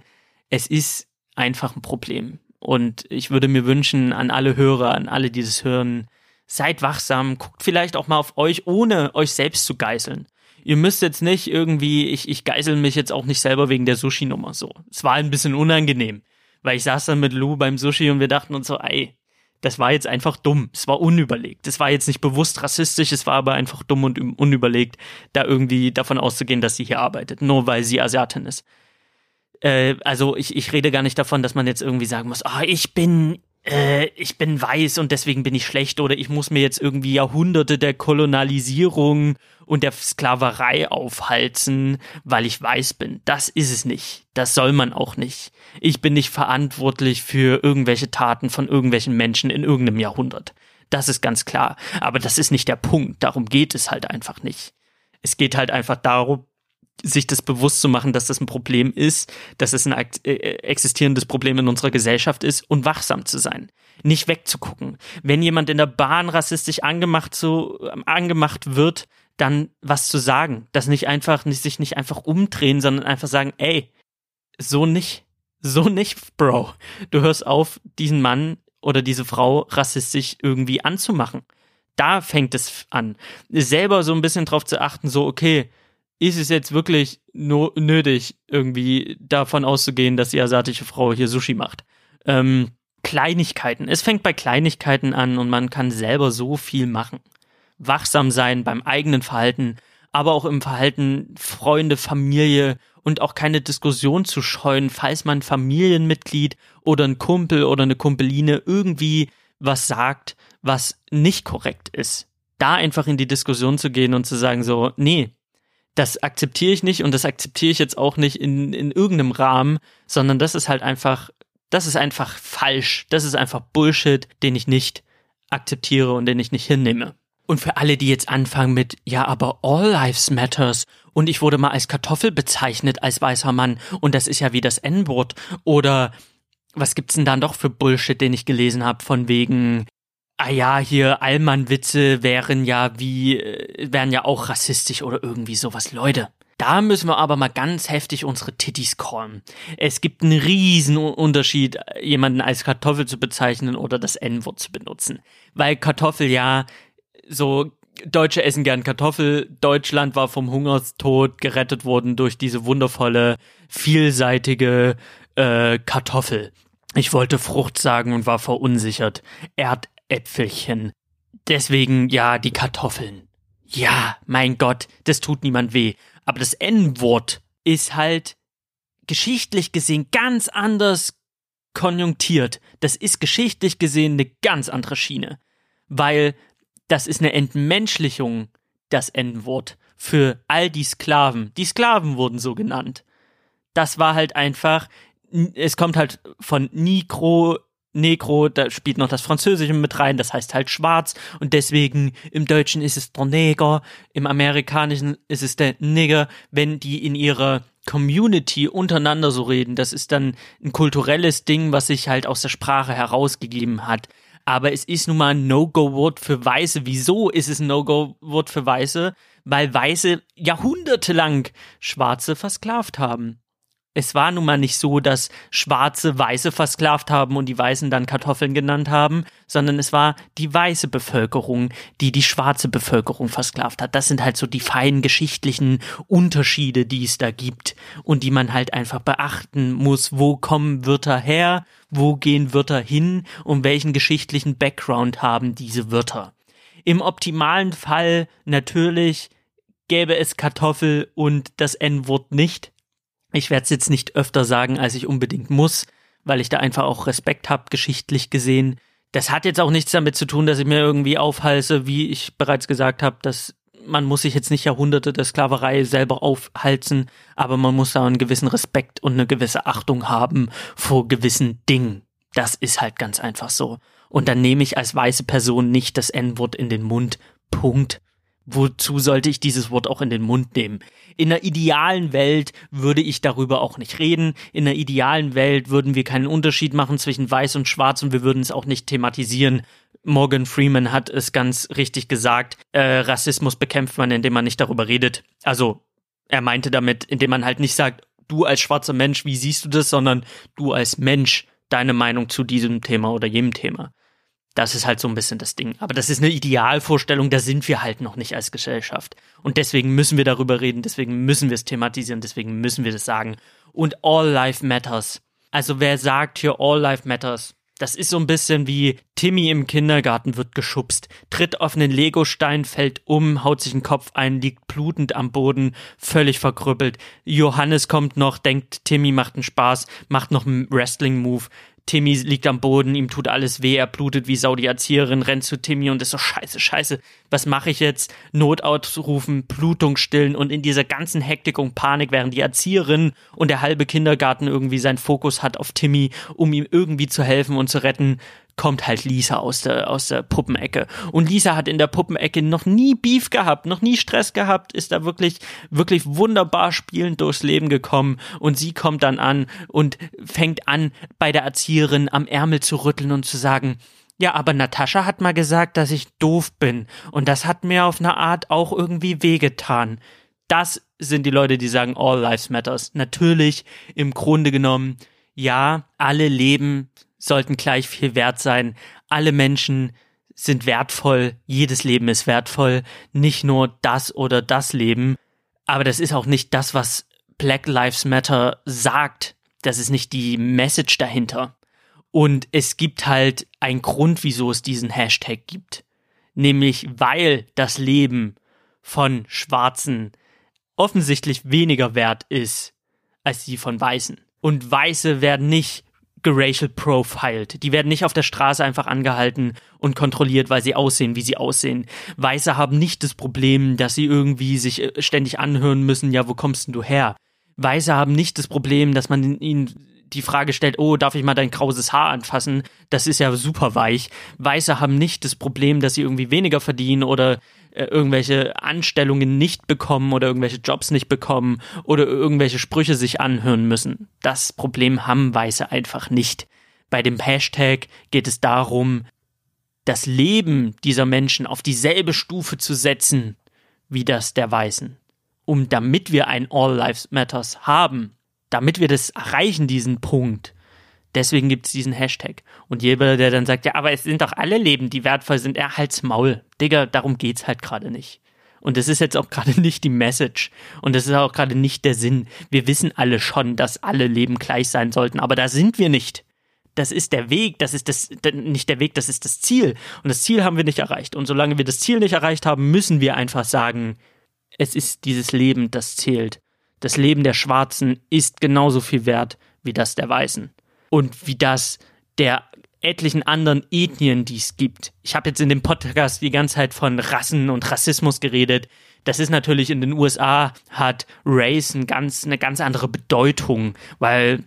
Es ist einfach ein Problem. Und ich würde mir wünschen, an alle Hörer, an alle, die das hören, seid wachsam, guckt vielleicht auch mal auf euch, ohne euch selbst zu geißeln. Ihr müsst jetzt nicht irgendwie, ich, ich geißel mich jetzt auch nicht selber wegen der Sushi-Nummer so. Es war ein bisschen unangenehm. Weil ich saß dann mit Lou beim Sushi und wir dachten uns so, ey, das war jetzt einfach dumm. Es war unüberlegt. Es war jetzt nicht bewusst rassistisch, es war aber einfach dumm und unüberlegt, da irgendwie davon auszugehen, dass sie hier arbeitet, nur weil sie Asiatin ist. Äh, also ich, ich rede gar nicht davon, dass man jetzt irgendwie sagen muss, ah, ich bin äh, ich bin weiß und deswegen bin ich schlecht oder ich muss mir jetzt irgendwie Jahrhunderte der Kolonialisierung und der Sklaverei aufhalten, weil ich weiß bin. Das ist es nicht. Das soll man auch nicht. Ich bin nicht verantwortlich für irgendwelche Taten von irgendwelchen Menschen in irgendeinem Jahrhundert. Das ist ganz klar. Aber das ist nicht der Punkt. Darum geht es halt einfach nicht. Es geht halt einfach darum, sich das bewusst zu machen, dass das ein Problem ist, dass es ein äh, existierendes Problem in unserer Gesellschaft ist und wachsam zu sein. Nicht wegzugucken. Wenn jemand in der Bahn rassistisch angemacht, so, ähm, angemacht wird, dann was zu sagen. Das nicht einfach, nicht, sich nicht einfach umdrehen, sondern einfach sagen, ey, so nicht. So nicht, Bro. Du hörst auf, diesen Mann oder diese Frau rassistisch irgendwie anzumachen. Da fängt es an. Selber so ein bisschen drauf zu achten, so, okay, ist es jetzt wirklich no nötig, irgendwie davon auszugehen, dass die asiatische Frau hier Sushi macht. Ähm, Kleinigkeiten. Es fängt bei Kleinigkeiten an und man kann selber so viel machen. Wachsam sein beim eigenen Verhalten, aber auch im Verhalten Freunde, Familie und auch keine Diskussion zu scheuen, falls man Familienmitglied oder ein Kumpel oder eine Kumpeline irgendwie was sagt, was nicht korrekt ist. Da einfach in die Diskussion zu gehen und zu sagen so, nee, das akzeptiere ich nicht und das akzeptiere ich jetzt auch nicht in, in irgendeinem Rahmen, sondern das ist halt einfach, das ist einfach falsch. Das ist einfach Bullshit, den ich nicht akzeptiere und den ich nicht hinnehme. Und für alle, die jetzt anfangen mit, ja, aber all lives matters und ich wurde mal als Kartoffel bezeichnet als weißer Mann und das ist ja wie das N-Wort oder was gibt's denn dann doch für Bullshit, den ich gelesen habe von wegen, ah ja, hier Allmann-Witze wären ja wie, äh, wären ja auch rassistisch oder irgendwie sowas. Leute, da müssen wir aber mal ganz heftig unsere Titties callen. Es gibt einen riesen Unterschied, jemanden als Kartoffel zu bezeichnen oder das N-Wort zu benutzen. Weil Kartoffel ja so Deutsche essen gern Kartoffel. Deutschland war vom Hungerstod gerettet worden durch diese wundervolle, vielseitige äh, Kartoffel. Ich wollte Frucht sagen und war verunsichert. Erd Äpfelchen. Deswegen ja die Kartoffeln. Ja, mein Gott, das tut niemand weh. Aber das N-Wort ist halt geschichtlich gesehen ganz anders konjunktiert. Das ist geschichtlich gesehen eine ganz andere Schiene. Weil das ist eine Entmenschlichung, das N-Wort, für all die Sklaven. Die Sklaven wurden so genannt. Das war halt einfach, es kommt halt von Nigro Negro, da spielt noch das Französische mit rein, das heißt halt schwarz und deswegen im Deutschen ist es der Neger, im Amerikanischen ist es der Nigger, wenn die in ihrer Community untereinander so reden, das ist dann ein kulturelles Ding, was sich halt aus der Sprache herausgegeben hat. Aber es ist nun mal ein No-Go-Wort für Weiße. Wieso ist es ein No-Go-Wort für Weiße? Weil Weiße jahrhundertelang Schwarze versklavt haben Es war nun mal nicht so, dass Schwarze Weiße versklavt haben und die Weißen dann Kartoffeln genannt haben, sondern es war die weiße Bevölkerung, die die schwarze Bevölkerung versklavt hat. Das sind halt so die feinen geschichtlichen Unterschiede, die es da gibt und die man halt einfach beachten muss. Wo kommen Wörter her? Wo gehen Wörter hin? Und welchen geschichtlichen Background haben diese Wörter? Im optimalen Fall natürlich gäbe es Kartoffel und das N-Wort nicht ich werde es jetzt nicht öfter sagen, als ich unbedingt muss, weil ich da einfach auch Respekt habe, geschichtlich gesehen. Das hat jetzt auch nichts damit zu tun, dass ich mir irgendwie aufhalse, wie ich bereits gesagt habe, dass man muss sich jetzt nicht Jahrhunderte der Sklaverei selber aufhalten, aber man muss da einen gewissen Respekt und eine gewisse Achtung haben vor gewissen Dingen. Das ist halt ganz einfach so. Und dann nehme ich als weiße Person nicht das N-Wort in den Mund. Punkt wozu sollte ich dieses Wort auch in den Mund nehmen? In einer idealen Welt würde ich darüber auch nicht reden. In einer idealen Welt würden wir keinen Unterschied machen zwischen weiß und schwarz und wir würden es auch nicht thematisieren. Morgan Freeman hat es ganz richtig gesagt. Äh, Rassismus bekämpft man, indem man nicht darüber redet. Also, er meinte damit, indem man halt nicht sagt, du als schwarzer Mensch, wie siehst du das, sondern du als Mensch deine Meinung zu diesem Thema oder jenem Thema. Das ist halt so ein bisschen das Ding. Aber das ist eine Idealvorstellung, da sind wir halt noch nicht als Gesellschaft. Und deswegen müssen wir darüber reden, deswegen müssen wir es thematisieren, deswegen müssen wir das sagen. Und All Life Matters. Also wer sagt hier All Life Matters? Das ist so ein bisschen wie Timmy im Kindergarten wird geschubst, tritt auf einen Legostein, fällt um, haut sich den Kopf ein, liegt blutend am Boden, völlig verkrüppelt. Johannes kommt noch, denkt, Timmy macht einen Spaß, macht noch einen Wrestling-Move. Timmy liegt am Boden, ihm tut alles weh, er blutet wie Sau, die Erzieherin rennt zu Timmy und ist so scheiße, scheiße, was mache ich jetzt? Not ausrufen, Blutung stillen und in dieser ganzen Hektik und Panik, während die Erzieherin und der halbe Kindergarten irgendwie seinen Fokus hat auf Timmy, um ihm irgendwie zu helfen und zu retten, kommt halt Lisa aus der, aus der Puppenecke. Und Lisa hat in der Puppenecke noch nie Beef gehabt, noch nie Stress gehabt, ist da wirklich, wirklich wunderbar spielend durchs Leben gekommen. Und sie kommt dann an und fängt an, bei der Erzieherin am Ärmel zu rütteln und zu sagen, ja, aber Natascha hat mal gesagt, dass ich doof bin. Und das hat mir auf eine Art auch irgendwie wehgetan. Das sind die Leute, die sagen, all lives matters. Natürlich, im Grunde genommen, ja, alle Leben sollten gleich viel wert sein. Alle Menschen sind wertvoll, jedes Leben ist wertvoll, nicht nur das oder das Leben. Aber das ist auch nicht das, was Black Lives Matter sagt. Das ist nicht die Message dahinter. Und es gibt halt einen Grund, wieso es diesen Hashtag gibt. Nämlich weil das Leben von Schwarzen offensichtlich weniger wert ist als die von Weißen. Und Weiße werden nicht geracial profiled. Die werden nicht auf der Straße einfach angehalten und kontrolliert, weil sie aussehen, wie sie aussehen. Weiße haben nicht das Problem, dass sie irgendwie sich äh, ständig anhören müssen, ja, wo kommst denn du her? Weiße haben nicht das Problem, dass man ihnen die Frage stellt, oh, darf ich mal dein krauses Haar anfassen? Das ist ja super weich. Weiße haben nicht das Problem, dass sie irgendwie weniger verdienen oder äh, irgendwelche Anstellungen nicht bekommen oder irgendwelche Jobs nicht bekommen oder irgendwelche Sprüche sich anhören müssen. Das Problem haben Weiße einfach nicht. Bei dem Hashtag geht es darum, das Leben dieser Menschen auf dieselbe Stufe zu setzen wie das der Weißen. Um damit wir ein All Lives Matters haben, damit wir das erreichen, diesen Punkt, Deswegen gibt es diesen Hashtag. Und jeder, der dann sagt, ja, aber es sind doch alle Leben, die wertvoll sind, er halt's Maul. Digga, darum geht's halt gerade nicht. Und das ist jetzt auch gerade nicht die Message. Und das ist auch gerade nicht der Sinn. Wir wissen alle schon, dass alle Leben gleich sein sollten, aber da sind wir nicht. Das ist der Weg, das ist das, nicht der Weg, das ist das Ziel. Und das Ziel haben wir nicht erreicht. Und solange wir das Ziel nicht erreicht haben, müssen wir einfach sagen, es ist dieses Leben, das zählt. Das Leben der Schwarzen ist genauso viel wert wie das der Weißen und wie das der etlichen anderen Ethnien, die es gibt. Ich habe jetzt in dem Podcast die ganze Zeit von Rassen und Rassismus geredet. Das ist natürlich in den USA hat Race ein ganz, eine ganz andere Bedeutung, weil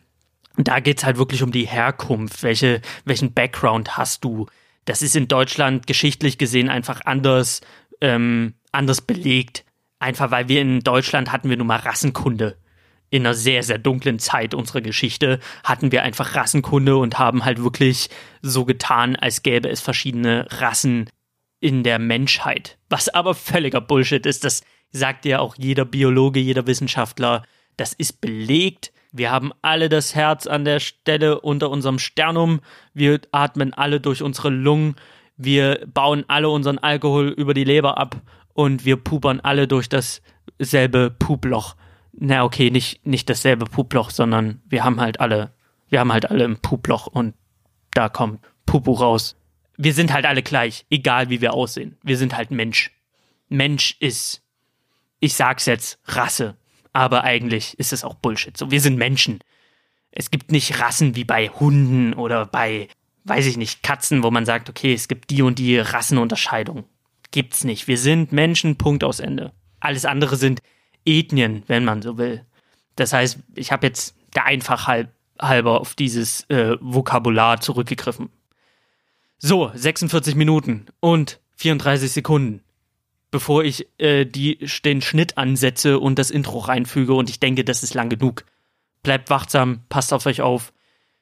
da geht's halt wirklich um die Herkunft. Welche, welchen Background hast du? Das ist in Deutschland geschichtlich gesehen einfach anders, ähm, anders belegt. Einfach weil wir in Deutschland hatten wir nun mal Rassenkunde in einer sehr, sehr dunklen Zeit unserer Geschichte hatten wir einfach Rassenkunde und haben halt wirklich so getan, als gäbe es verschiedene Rassen in der Menschheit. Was aber völliger Bullshit ist, das sagt ja auch jeder Biologe, jeder Wissenschaftler. Das ist belegt. Wir haben alle das Herz an der Stelle unter unserem Sternum. Wir atmen alle durch unsere Lungen. Wir bauen alle unseren Alkohol über die Leber ab und wir pupern alle durch dasselbe Puploch. Na okay, nicht, nicht dasselbe Puploch, sondern wir haben halt alle, wir haben halt alle ein Puploch und da kommt Pupu raus. Wir sind halt alle gleich, egal wie wir aussehen. Wir sind halt Mensch. Mensch ist, ich sag's jetzt, Rasse. Aber eigentlich ist es auch Bullshit. So, wir sind Menschen. Es gibt nicht Rassen wie bei Hunden oder bei, weiß ich nicht, Katzen, wo man sagt, okay, es gibt die und die Rassenunterscheidung. Gibt's nicht. Wir sind Menschen, Punkt aus Ende. Alles andere sind Ethnien, wenn man so will. Das heißt, ich habe jetzt der Einfachheit halber auf dieses äh, Vokabular zurückgegriffen. So, 46 Minuten und 34 Sekunden, bevor ich äh, die, den Schnitt ansetze und das Intro reinfüge und ich denke, das ist lang genug. Bleibt wachsam, passt auf euch auf.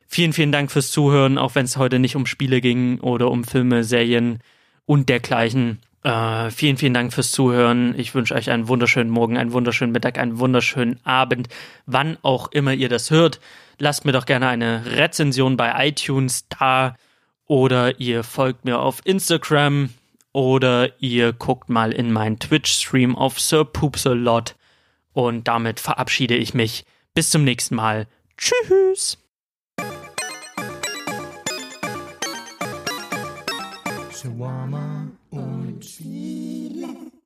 Vielen, vielen Dank fürs Zuhören, auch wenn es heute nicht um Spiele ging oder um Filme, Serien und dergleichen. Äh, vielen, vielen Dank fürs Zuhören. Ich wünsche euch einen wunderschönen Morgen, einen wunderschönen Mittag, einen wunderschönen Abend, wann auch immer ihr das hört. Lasst mir doch gerne eine Rezension bei iTunes da oder ihr folgt mir auf Instagram oder ihr guckt mal in meinen Twitch-Stream auf Sir Poopsalot. Und damit verabschiede ich mich. Bis zum nächsten Mal. Tschüss. Shawarma und Chile.